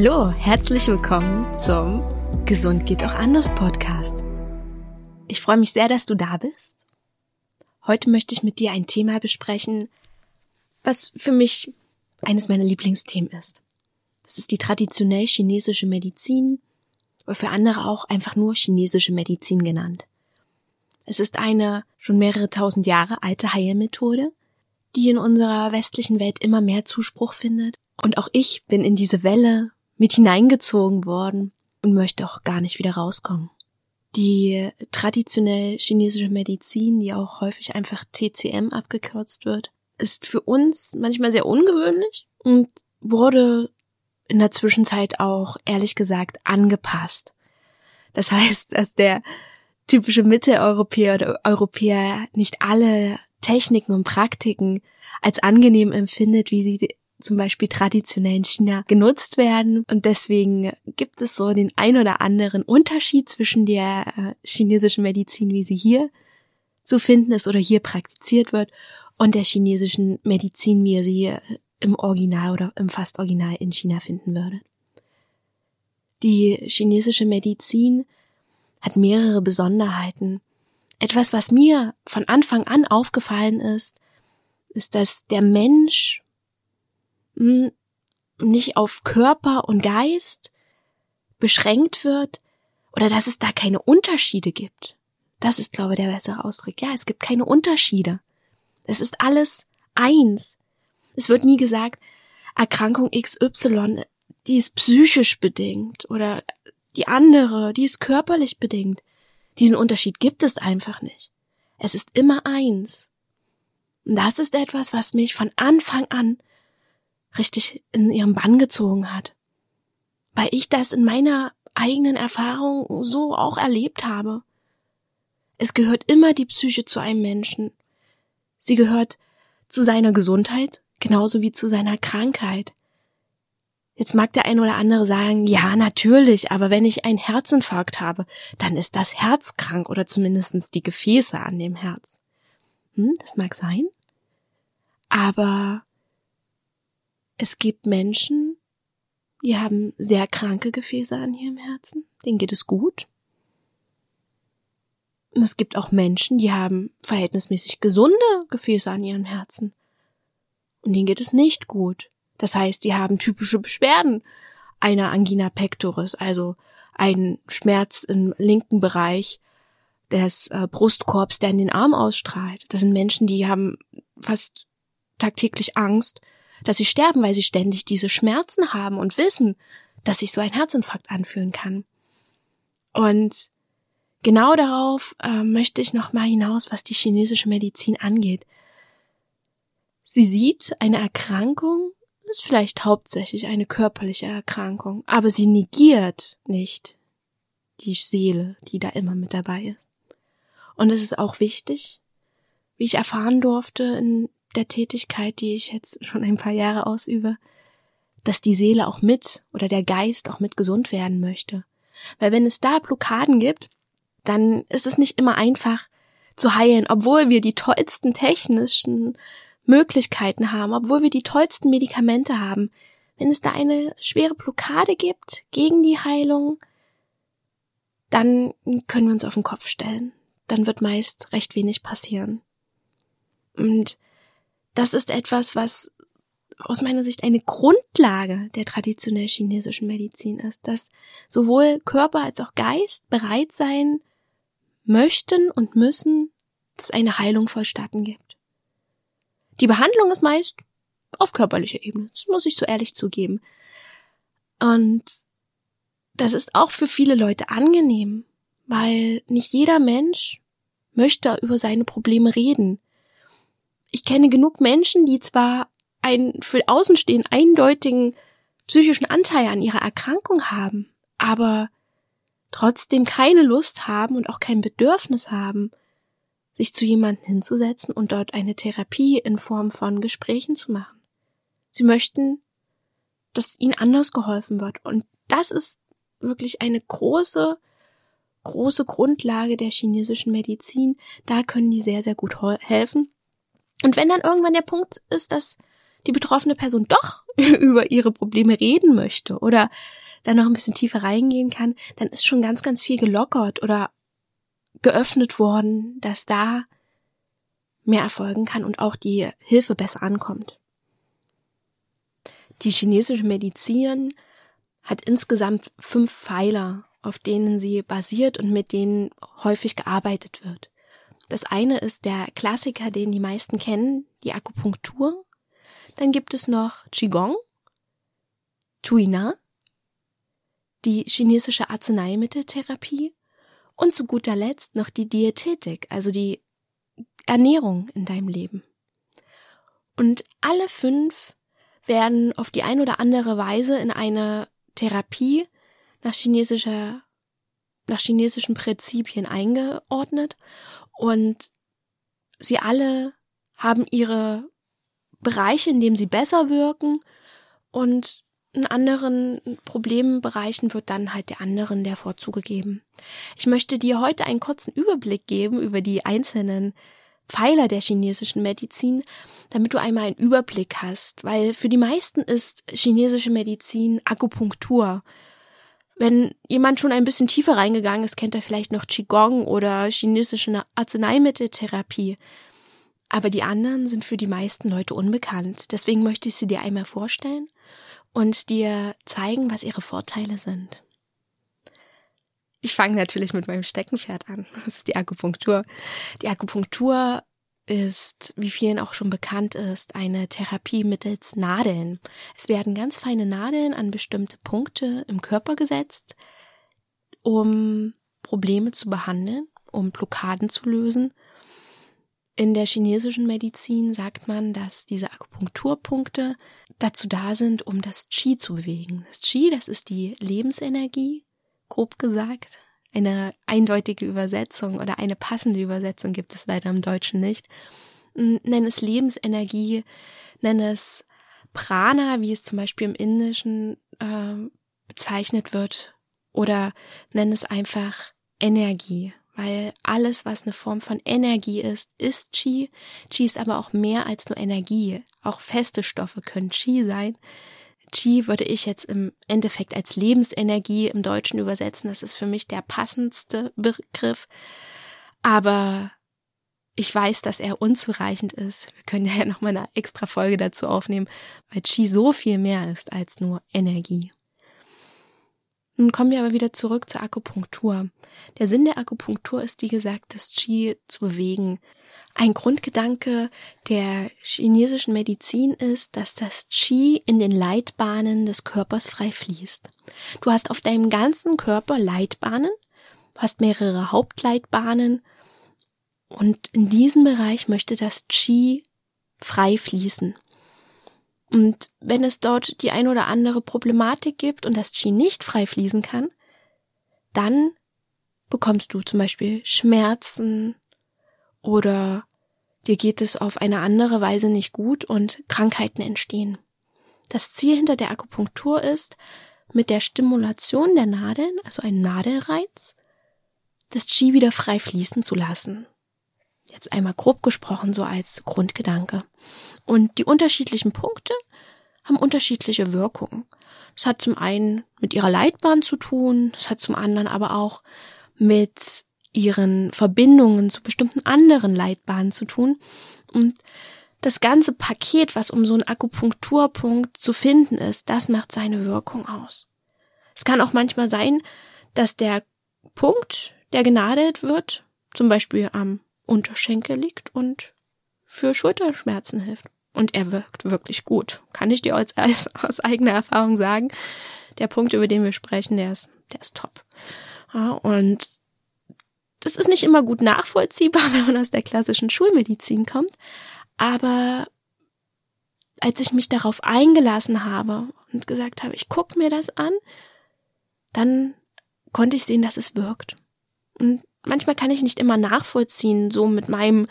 Hallo, herzlich willkommen zum Gesund geht auch anders Podcast. Ich freue mich sehr, dass du da bist. Heute möchte ich mit dir ein Thema besprechen, was für mich eines meiner Lieblingsthemen ist. Das ist die traditionell chinesische Medizin oder für andere auch einfach nur chinesische Medizin genannt. Es ist eine schon mehrere tausend Jahre alte Heilmethode, die in unserer westlichen Welt immer mehr Zuspruch findet. Und auch ich bin in diese Welle mit hineingezogen worden und möchte auch gar nicht wieder rauskommen. Die traditionell chinesische Medizin, die auch häufig einfach TCM abgekürzt wird, ist für uns manchmal sehr ungewöhnlich und wurde in der Zwischenzeit auch ehrlich gesagt angepasst. Das heißt, dass der typische Mitteleuropäer oder Europäer nicht alle Techniken und Praktiken als angenehm empfindet, wie sie zum Beispiel traditionell in China genutzt werden. Und deswegen gibt es so den ein oder anderen Unterschied zwischen der äh, chinesischen Medizin, wie sie hier zu finden ist oder hier praktiziert wird, und der chinesischen Medizin, wie ihr sie im Original oder im fast Original in China finden würdet. Die chinesische Medizin hat mehrere Besonderheiten. Etwas, was mir von Anfang an aufgefallen ist, ist, dass der Mensch hm, nicht auf Körper und Geist beschränkt wird oder dass es da keine Unterschiede gibt. Das ist, glaube ich, der bessere Ausdruck. Ja, es gibt keine Unterschiede. Es ist alles eins. Es wird nie gesagt, Erkrankung XY, die ist psychisch bedingt oder die andere, die ist körperlich bedingt. Diesen Unterschied gibt es einfach nicht. Es ist immer eins. Und das ist etwas, was mich von Anfang an richtig in ihren Bann gezogen hat. Weil ich das in meiner eigenen Erfahrung so auch erlebt habe. Es gehört immer die Psyche zu einem Menschen. Sie gehört zu seiner Gesundheit genauso wie zu seiner Krankheit. Jetzt mag der ein oder andere sagen, ja, natürlich, aber wenn ich einen Herzinfarkt habe, dann ist das Herz krank oder zumindestens die Gefäße an dem Herz. Hm, das mag sein. Aber es gibt Menschen, die haben sehr kranke Gefäße an ihrem Herzen, denen geht es gut. Und es gibt auch Menschen, die haben verhältnismäßig gesunde Gefäße an ihrem Herzen. Und denen geht es nicht gut. Das heißt, sie haben typische Beschwerden einer Angina pectoris, also ein Schmerz im linken Bereich des äh, Brustkorbs, der in den Arm ausstrahlt. Das sind Menschen, die haben fast tagtäglich Angst, dass sie sterben, weil sie ständig diese Schmerzen haben und wissen, dass sich so ein Herzinfarkt anfühlen kann. Und genau darauf äh, möchte ich noch mal hinaus, was die chinesische Medizin angeht. Sie sieht eine Erkrankung, ist vielleicht hauptsächlich eine körperliche Erkrankung, aber sie negiert nicht die Seele, die da immer mit dabei ist. Und es ist auch wichtig, wie ich erfahren durfte in der Tätigkeit, die ich jetzt schon ein paar Jahre ausübe, dass die Seele auch mit oder der Geist auch mit gesund werden möchte. Weil wenn es da Blockaden gibt, dann ist es nicht immer einfach zu heilen, obwohl wir die tollsten technischen Möglichkeiten haben, obwohl wir die tollsten Medikamente haben. Wenn es da eine schwere Blockade gibt gegen die Heilung, dann können wir uns auf den Kopf stellen. Dann wird meist recht wenig passieren. Und das ist etwas, was aus meiner Sicht eine Grundlage der traditionell chinesischen Medizin ist, dass sowohl Körper als auch Geist bereit sein möchten und müssen, dass eine Heilung vollstatten gibt. Die Behandlung ist meist auf körperlicher Ebene, das muss ich so ehrlich zugeben. Und das ist auch für viele Leute angenehm, weil nicht jeder Mensch möchte über seine Probleme reden ich kenne genug Menschen, die zwar einen für Außenstehen eindeutigen psychischen Anteil an ihrer Erkrankung haben, aber trotzdem keine Lust haben und auch kein Bedürfnis haben, sich zu jemandem hinzusetzen und dort eine Therapie in Form von Gesprächen zu machen. Sie möchten, dass ihnen anders geholfen wird. Und das ist wirklich eine große, große Grundlage der chinesischen Medizin. Da können die sehr, sehr gut helfen. Und wenn dann irgendwann der Punkt ist, dass die betroffene Person doch über ihre Probleme reden möchte oder da noch ein bisschen tiefer reingehen kann, dann ist schon ganz, ganz viel gelockert oder geöffnet worden, dass da mehr erfolgen kann und auch die Hilfe besser ankommt. Die chinesische Medizin hat insgesamt fünf Pfeiler, auf denen sie basiert und mit denen häufig gearbeitet wird. Das eine ist der Klassiker, den die meisten kennen, die Akupunktur. Dann gibt es noch Qigong, Tuina, die chinesische Arzneimitteltherapie und zu guter Letzt noch die Diätetik, also die Ernährung in deinem Leben. Und alle fünf werden auf die ein oder andere Weise in eine Therapie nach chinesischer nach chinesischen Prinzipien eingeordnet und sie alle haben ihre Bereiche, in denen sie besser wirken und in anderen Problembereichen wird dann halt der anderen der Vorzug gegeben. Ich möchte dir heute einen kurzen Überblick geben über die einzelnen Pfeiler der chinesischen Medizin, damit du einmal einen Überblick hast, weil für die meisten ist chinesische Medizin Akupunktur. Wenn jemand schon ein bisschen tiefer reingegangen ist, kennt er vielleicht noch Qigong oder chinesische Arzneimitteltherapie. Aber die anderen sind für die meisten Leute unbekannt. Deswegen möchte ich sie dir einmal vorstellen und dir zeigen, was ihre Vorteile sind. Ich fange natürlich mit meinem Steckenpferd an. Das ist die Akupunktur. Die Akupunktur ist, wie vielen auch schon bekannt ist, eine Therapie mittels Nadeln. Es werden ganz feine Nadeln an bestimmte Punkte im Körper gesetzt, um Probleme zu behandeln, um Blockaden zu lösen. In der chinesischen Medizin sagt man, dass diese Akupunkturpunkte dazu da sind, um das Qi zu bewegen. Das Qi, das ist die Lebensenergie, grob gesagt. Eine eindeutige Übersetzung oder eine passende Übersetzung gibt es leider im Deutschen nicht. Hm, nenn es Lebensenergie, nenn es Prana, wie es zum Beispiel im Indischen äh, bezeichnet wird, oder nenn es einfach Energie, weil alles, was eine Form von Energie ist, ist Qi. Qi ist aber auch mehr als nur Energie. Auch feste Stoffe können Qi sein. Qi würde ich jetzt im Endeffekt als Lebensenergie im Deutschen übersetzen. Das ist für mich der passendste Begriff. Aber ich weiß, dass er unzureichend ist. Wir können ja noch mal eine extra Folge dazu aufnehmen, weil Qi so viel mehr ist als nur Energie. Nun kommen wir aber wieder zurück zur Akupunktur. Der Sinn der Akupunktur ist, wie gesagt, das Qi zu bewegen. Ein Grundgedanke der chinesischen Medizin ist, dass das Qi in den Leitbahnen des Körpers frei fließt. Du hast auf deinem ganzen Körper Leitbahnen, hast mehrere Hauptleitbahnen und in diesem Bereich möchte das Qi frei fließen. Und wenn es dort die ein oder andere Problematik gibt und das Qi nicht frei fließen kann, dann bekommst du zum Beispiel Schmerzen oder dir geht es auf eine andere Weise nicht gut und Krankheiten entstehen. Das Ziel hinter der Akupunktur ist, mit der Stimulation der Nadeln, also ein Nadelreiz, das Qi wieder frei fließen zu lassen. Jetzt einmal grob gesprochen, so als Grundgedanke. Und die unterschiedlichen Punkte haben unterschiedliche Wirkungen. Das hat zum einen mit ihrer Leitbahn zu tun, das hat zum anderen aber auch mit ihren Verbindungen zu bestimmten anderen Leitbahnen zu tun. Und das ganze Paket, was um so einen Akupunkturpunkt zu finden ist, das macht seine Wirkung aus. Es kann auch manchmal sein, dass der Punkt, der genadelt wird, zum Beispiel am Unterschenkel liegt und für Schulterschmerzen hilft. Und er wirkt wirklich gut. Kann ich dir als, als, aus eigener Erfahrung sagen. Der Punkt, über den wir sprechen, der ist, der ist top. Ja, und das ist nicht immer gut nachvollziehbar, wenn man aus der klassischen Schulmedizin kommt. Aber als ich mich darauf eingelassen habe und gesagt habe, ich gucke mir das an, dann konnte ich sehen, dass es wirkt. Und manchmal kann ich nicht immer nachvollziehen, so mit meinem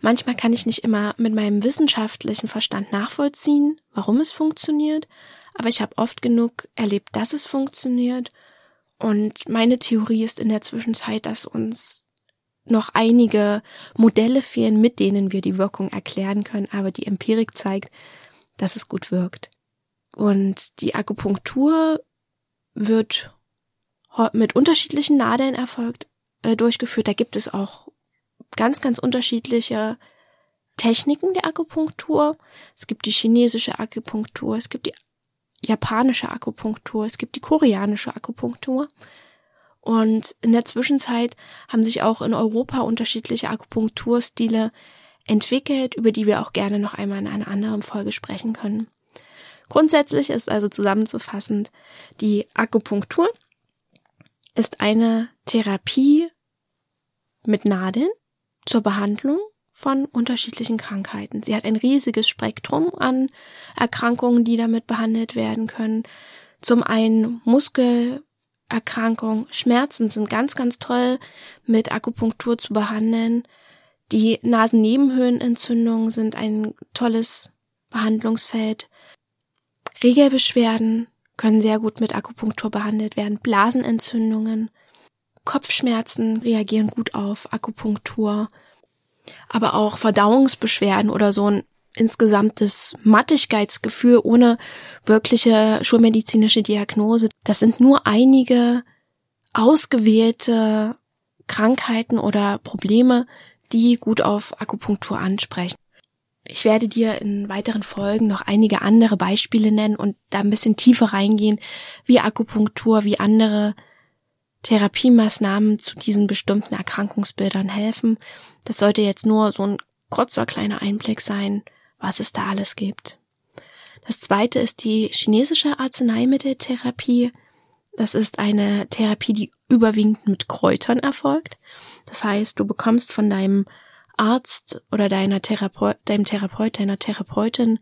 Manchmal kann ich nicht immer mit meinem wissenschaftlichen Verstand nachvollziehen, warum es funktioniert, aber ich habe oft genug erlebt, dass es funktioniert. Und meine Theorie ist in der Zwischenzeit, dass uns noch einige Modelle fehlen, mit denen wir die Wirkung erklären können, aber die Empirik zeigt, dass es gut wirkt. Und die Akupunktur wird mit unterschiedlichen Nadeln erfolgt, äh, durchgeführt. Da gibt es auch ganz, ganz unterschiedliche Techniken der Akupunktur. Es gibt die chinesische Akupunktur, es gibt die japanische Akupunktur, es gibt die koreanische Akupunktur. Und in der Zwischenzeit haben sich auch in Europa unterschiedliche Akupunkturstile entwickelt, über die wir auch gerne noch einmal in einer anderen Folge sprechen können. Grundsätzlich ist also zusammenzufassend, die Akupunktur ist eine Therapie mit Nadeln zur Behandlung von unterschiedlichen Krankheiten. Sie hat ein riesiges Spektrum an Erkrankungen, die damit behandelt werden können. Zum einen Muskel Erkrankung. Schmerzen sind ganz, ganz toll mit Akupunktur zu behandeln. Die Nasennebenhöhlenentzündungen sind ein tolles Behandlungsfeld. Regelbeschwerden können sehr gut mit Akupunktur behandelt werden. Blasenentzündungen, Kopfschmerzen reagieren gut auf Akupunktur. Aber auch Verdauungsbeschwerden oder so ein insgesamtes Mattigkeitsgefühl ohne wirkliche schulmedizinische Diagnose. Das sind nur einige ausgewählte Krankheiten oder Probleme, die gut auf Akupunktur ansprechen. Ich werde dir in weiteren Folgen noch einige andere Beispiele nennen und da ein bisschen tiefer reingehen, wie Akupunktur, wie andere Therapiemaßnahmen zu diesen bestimmten Erkrankungsbildern helfen. Das sollte jetzt nur so ein kurzer kleiner Einblick sein, was es da alles gibt. Das zweite ist die chinesische Arzneimitteltherapie. Das ist eine Therapie, die überwiegend mit Kräutern erfolgt. Das heißt, du bekommst von deinem Arzt oder deiner Therapeut, deinem Therapeut, deiner Therapeutin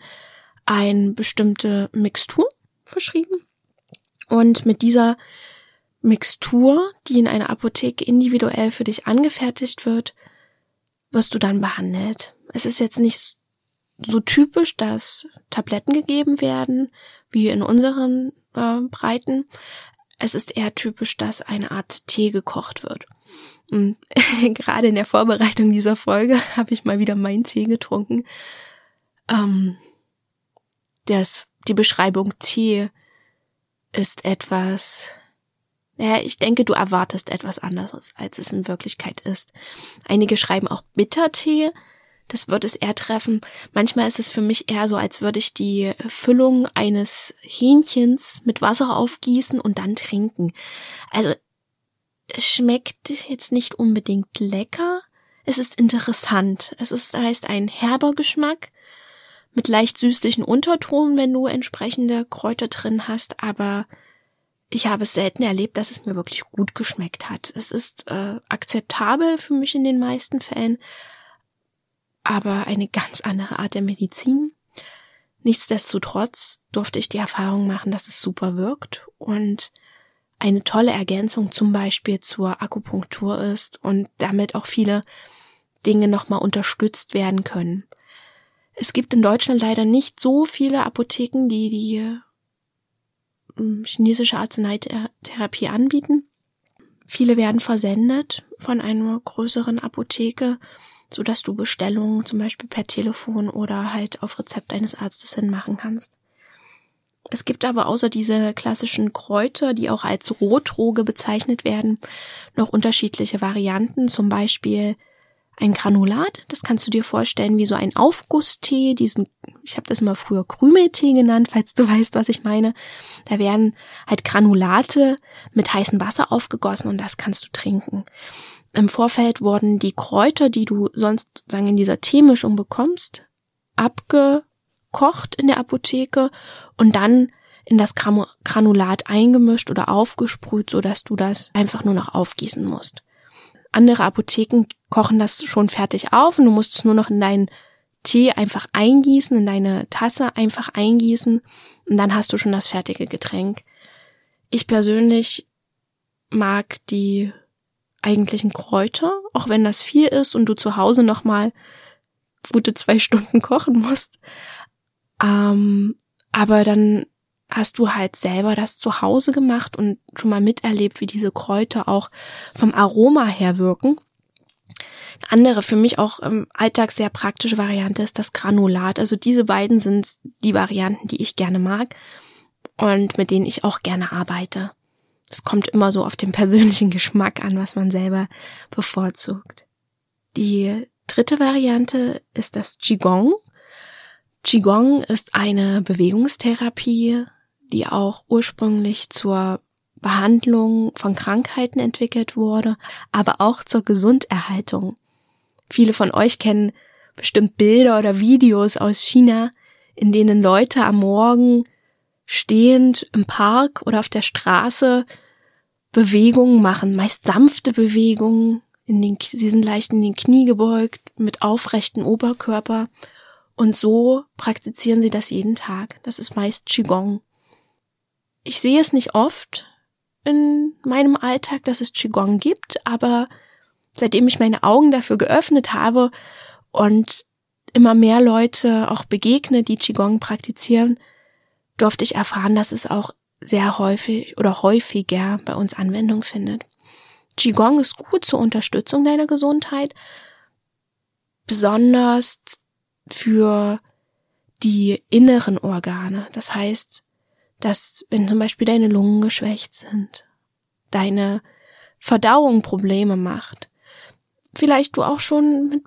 eine bestimmte Mixtur verschrieben. Und mit dieser Mixtur, die in einer Apotheke individuell für dich angefertigt wird, wirst du dann behandelt. Es ist jetzt nicht so typisch, dass Tabletten gegeben werden, wie in unseren äh, Breiten. Es ist eher typisch, dass eine Art Tee gekocht wird. Und gerade in der Vorbereitung dieser Folge habe ich mal wieder meinen Tee getrunken. Ähm, das, die Beschreibung Tee ist etwas, ja, ich denke, du erwartest etwas anderes, als es in Wirklichkeit ist. Einige schreiben auch Bittertee das wird es eher treffen. Manchmal ist es für mich eher so, als würde ich die Füllung eines Hähnchens mit Wasser aufgießen und dann trinken. Also es schmeckt jetzt nicht unbedingt lecker. Es ist interessant. Es ist, heißt ein herber Geschmack mit leicht süßlichen Untertonen, wenn du entsprechende Kräuter drin hast, aber ich habe es selten erlebt, dass es mir wirklich gut geschmeckt hat. Es ist äh, akzeptabel für mich in den meisten Fällen, aber eine ganz andere Art der Medizin. Nichtsdestotrotz durfte ich die Erfahrung machen, dass es super wirkt und eine tolle Ergänzung zum Beispiel zur Akupunktur ist und damit auch viele Dinge nochmal unterstützt werden können. Es gibt in Deutschland leider nicht so viele Apotheken, die die ähm, chinesische Arzneitherapie anbieten. Viele werden versendet von einer größeren Apotheke so dass du Bestellungen zum Beispiel per Telefon oder halt auf Rezept eines Arztes hin machen kannst. Es gibt aber außer diese klassischen Kräuter, die auch als Rotroge bezeichnet werden, noch unterschiedliche Varianten, zum Beispiel ein Granulat, das kannst du dir vorstellen wie so ein Aufgusstee, diesen, ich habe das mal früher Krümeltee genannt, falls du weißt, was ich meine. Da werden halt Granulate mit heißem Wasser aufgegossen und das kannst du trinken. Im Vorfeld wurden die Kräuter, die du sonst sagen in dieser Teemischung bekommst, abgekocht in der Apotheke und dann in das Granulat eingemischt oder aufgesprüht, so dass du das einfach nur noch aufgießen musst. Andere Apotheken kochen das schon fertig auf und du musst es nur noch in deinen Tee einfach eingießen, in deine Tasse einfach eingießen und dann hast du schon das fertige Getränk. Ich persönlich mag die eigentlichen Kräuter, auch wenn das viel ist und du zu Hause nochmal gute zwei Stunden kochen musst. Ähm, aber dann hast du halt selber das zu Hause gemacht und schon mal miterlebt, wie diese Kräuter auch vom Aroma her wirken. Eine andere, für mich auch im Alltag sehr praktische Variante ist das Granulat. Also diese beiden sind die Varianten, die ich gerne mag und mit denen ich auch gerne arbeite. Es kommt immer so auf den persönlichen Geschmack an, was man selber bevorzugt. Die dritte Variante ist das Qigong. Qigong ist eine Bewegungstherapie, die auch ursprünglich zur Behandlung von Krankheiten entwickelt wurde, aber auch zur Gesunderhaltung. Viele von euch kennen bestimmt Bilder oder Videos aus China, in denen Leute am Morgen stehend im Park oder auf der Straße Bewegungen machen, meist sanfte Bewegungen, in den, sie sind leicht in den Knie gebeugt, mit aufrechten Oberkörper. Und so praktizieren sie das jeden Tag. Das ist meist Qigong. Ich sehe es nicht oft in meinem Alltag, dass es Qigong gibt, aber seitdem ich meine Augen dafür geöffnet habe und immer mehr Leute auch begegne, die Qigong praktizieren, durfte ich erfahren, dass es auch sehr häufig oder häufiger bei uns Anwendung findet. Qigong ist gut zur Unterstützung deiner Gesundheit, besonders für die inneren Organe. Das heißt, dass wenn zum Beispiel deine Lungen geschwächt sind, deine Verdauung Probleme macht, vielleicht du auch schon mit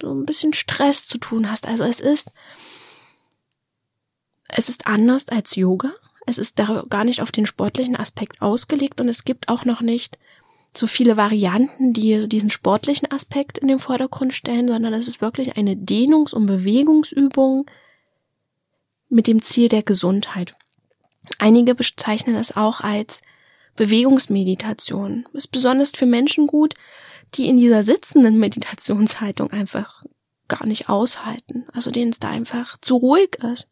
so ein bisschen Stress zu tun hast. Also es ist, es ist anders als Yoga. Es ist gar nicht auf den sportlichen Aspekt ausgelegt und es gibt auch noch nicht so viele Varianten, die diesen sportlichen Aspekt in den Vordergrund stellen, sondern es ist wirklich eine Dehnungs- und Bewegungsübung mit dem Ziel der Gesundheit. Einige bezeichnen es auch als Bewegungsmeditation. Ist besonders für Menschen gut, die in dieser sitzenden Meditationshaltung einfach gar nicht aushalten. Also denen es da einfach zu ruhig ist.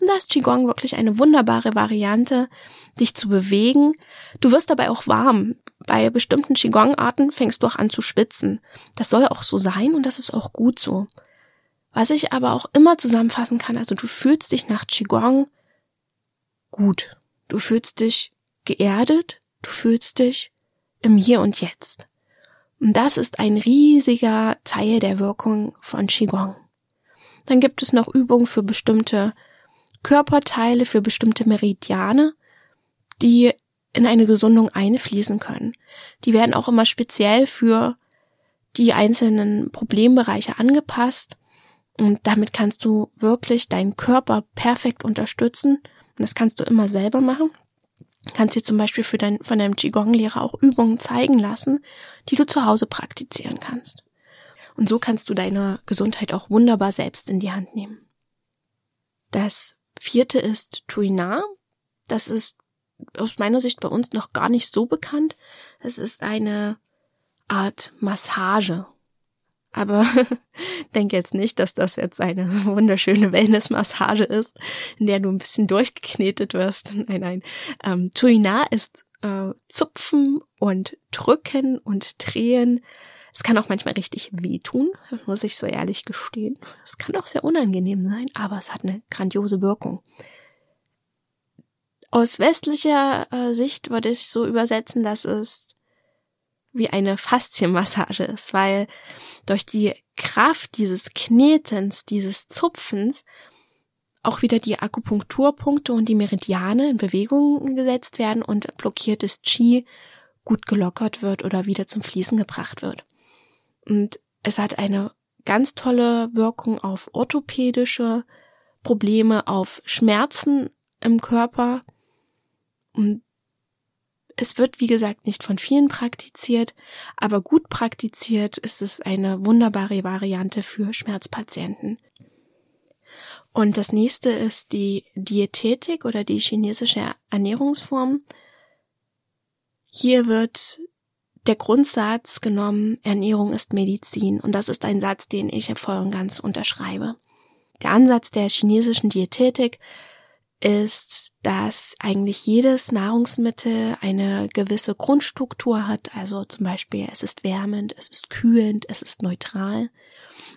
Und da ist Qigong wirklich eine wunderbare Variante, dich zu bewegen. Du wirst dabei auch warm. Bei bestimmten Qigong-Arten fängst du auch an zu schwitzen. Das soll auch so sein und das ist auch gut so. Was ich aber auch immer zusammenfassen kann, also du fühlst dich nach Qigong gut. Du fühlst dich geerdet, du fühlst dich im Hier und Jetzt. Und das ist ein riesiger Teil der Wirkung von Qigong. Dann gibt es noch Übungen für bestimmte Körperteile, für bestimmte Meridiane, die in eine Gesundung einfließen können. Die werden auch immer speziell für die einzelnen Problembereiche angepasst und damit kannst du wirklich deinen Körper perfekt unterstützen. Und das kannst du immer selber machen. Kannst dir zum Beispiel für dein, von deinem Qigong-Lehrer auch Übungen zeigen lassen, die du zu Hause praktizieren kannst. Und so kannst du deine Gesundheit auch wunderbar selbst in die Hand nehmen. Das vierte ist Tuina. Das ist aus meiner Sicht bei uns noch gar nicht so bekannt. Es ist eine Art Massage. Aber denke jetzt nicht, dass das jetzt eine wunderschöne Wellnessmassage ist, in der du ein bisschen durchgeknetet wirst. Nein, nein. Ähm, Tuina ist äh, Zupfen und Drücken und Drehen. Es kann auch manchmal richtig wehtun, muss ich so ehrlich gestehen. Es kann auch sehr unangenehm sein, aber es hat eine grandiose Wirkung. Aus westlicher äh, Sicht würde ich so übersetzen, dass es wie eine Faszienmassage ist, weil durch die Kraft dieses Knetens, dieses Zupfens auch wieder die Akupunkturpunkte und die Meridiane in Bewegung gesetzt werden und blockiertes Qi gut gelockert wird oder wieder zum Fließen gebracht wird. Und es hat eine ganz tolle Wirkung auf orthopädische Probleme, auf Schmerzen im Körper. Und es wird, wie gesagt, nicht von vielen praktiziert, aber gut praktiziert ist es eine wunderbare Variante für Schmerzpatienten. Und das nächste ist die Diätetik oder die chinesische Ernährungsform. Hier wird der Grundsatz genommen, Ernährung ist Medizin. Und das ist ein Satz, den ich voll und ganz unterschreibe. Der Ansatz der chinesischen Diätetik ist, dass eigentlich jedes Nahrungsmittel eine gewisse Grundstruktur hat. Also zum Beispiel, es ist wärmend, es ist kühlend, es ist neutral.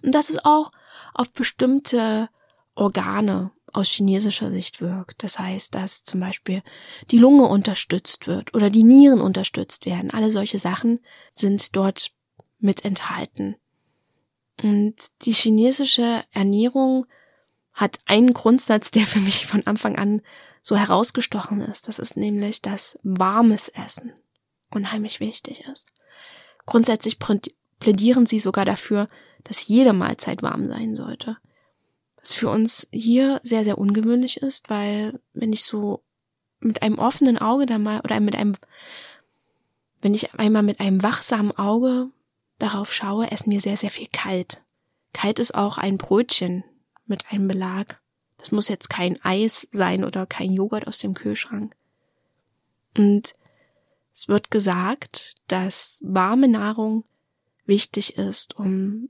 Und dass es auch auf bestimmte Organe aus chinesischer Sicht wirkt. Das heißt, dass zum Beispiel die Lunge unterstützt wird oder die Nieren unterstützt werden. Alle solche Sachen sind dort mit enthalten. Und die chinesische Ernährung hat einen Grundsatz, der für mich von Anfang an so herausgestochen ist. Das ist nämlich, dass warmes Essen unheimlich wichtig ist. Grundsätzlich plädieren sie sogar dafür, dass jede Mahlzeit warm sein sollte. Was für uns hier sehr, sehr ungewöhnlich ist, weil wenn ich so mit einem offenen Auge da mal oder mit einem, wenn ich einmal mit einem wachsamen Auge darauf schaue, essen wir sehr, sehr viel kalt. Kalt ist auch ein Brötchen mit einem Belag. Das muss jetzt kein Eis sein oder kein Joghurt aus dem Kühlschrank. Und es wird gesagt, dass warme Nahrung wichtig ist, um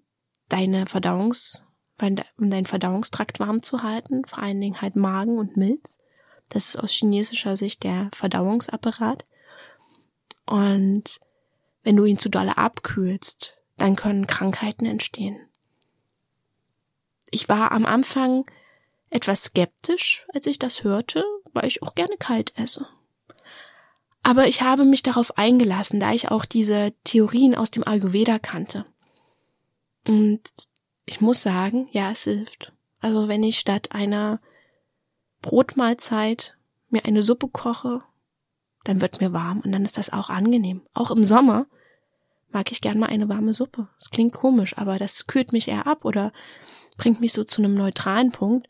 deine Verdauungs, um deinen Verdauungstrakt warm zu halten, vor allen Dingen halt Magen und Milz. Das ist aus chinesischer Sicht der Verdauungsapparat. Und wenn du ihn zu dolle abkühlst, dann können Krankheiten entstehen. Ich war am Anfang etwas skeptisch, als ich das hörte, weil ich auch gerne kalt esse. Aber ich habe mich darauf eingelassen, da ich auch diese Theorien aus dem Ayurveda kannte. Und ich muss sagen, ja, es hilft. Also wenn ich statt einer Brotmahlzeit mir eine Suppe koche, dann wird mir warm und dann ist das auch angenehm. Auch im Sommer mag ich gern mal eine warme Suppe. Das klingt komisch, aber das kühlt mich eher ab oder bringt mich so zu einem neutralen Punkt,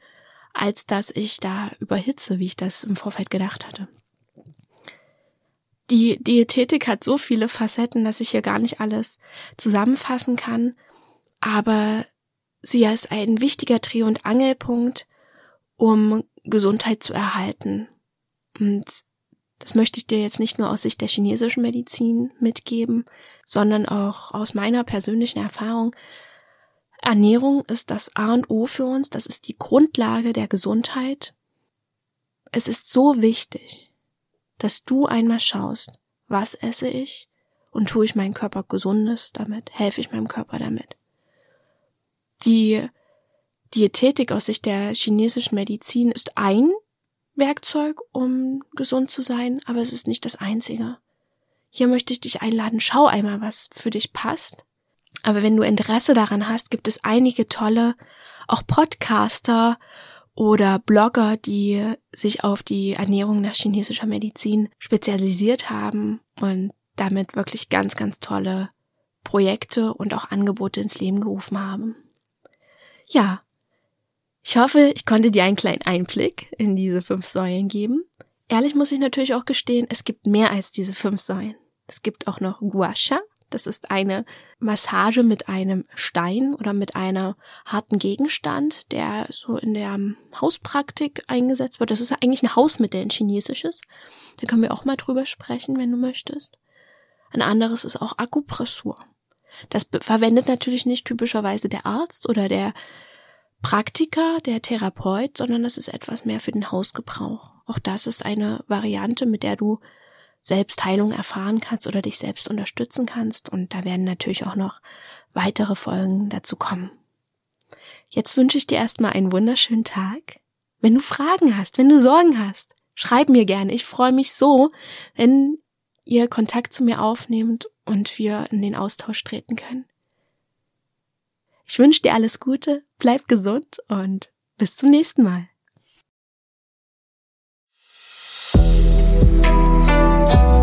als dass ich da überhitze, wie ich das im Vorfeld gedacht hatte. Die Diätetik hat so viele Facetten, dass ich hier gar nicht alles zusammenfassen kann, aber sie ist ein wichtiger Dreh- und Angelpunkt, um Gesundheit zu erhalten. Und das möchte ich dir jetzt nicht nur aus Sicht der chinesischen Medizin mitgeben, sondern auch aus meiner persönlichen Erfahrung. Ernährung ist das A und O für uns, das ist die Grundlage der Gesundheit. Es ist so wichtig, dass du einmal schaust, was esse ich und tue ich meinem Körper Gesundes damit, helfe ich meinem Körper damit. Die Diätetik aus Sicht der chinesischen Medizin ist ein Werkzeug, um gesund zu sein, aber es ist nicht das einzige. Hier möchte ich dich einladen, schau einmal, was für dich passt. Aber wenn du Interesse daran hast, gibt es einige tolle, auch Podcaster oder Blogger, die sich auf die Ernährung nach chinesischer Medizin spezialisiert haben und damit wirklich ganz, ganz tolle Projekte und auch Angebote ins Leben gerufen haben. Ja, ich hoffe, ich konnte dir einen kleinen Einblick in diese fünf Säulen geben. Ehrlich muss ich natürlich auch gestehen, es gibt mehr als diese fünf Säulen. Es gibt auch noch Guasha. Das ist eine Massage mit einem Stein oder mit einer harten Gegenstand, der so in der Hauspraktik eingesetzt wird. Das ist eigentlich ein Hausmittel, ein chinesisches. Da können wir auch mal drüber sprechen, wenn du möchtest. Ein anderes ist auch Akupressur. Das verwendet natürlich nicht typischerweise der Arzt oder der Praktiker, der Therapeut, sondern das ist etwas mehr für den Hausgebrauch. Auch das ist eine Variante, mit der du Selbstheilung erfahren kannst oder dich selbst unterstützen kannst. Und da werden natürlich auch noch weitere Folgen dazu kommen. Jetzt wünsche ich dir erstmal einen wunderschönen Tag. Wenn du Fragen hast, wenn du Sorgen hast, schreib mir gerne. Ich freue mich so, wenn ihr Kontakt zu mir aufnehmt und wir in den Austausch treten können. Ich wünsche dir alles Gute, bleib gesund und bis zum nächsten Mal. You.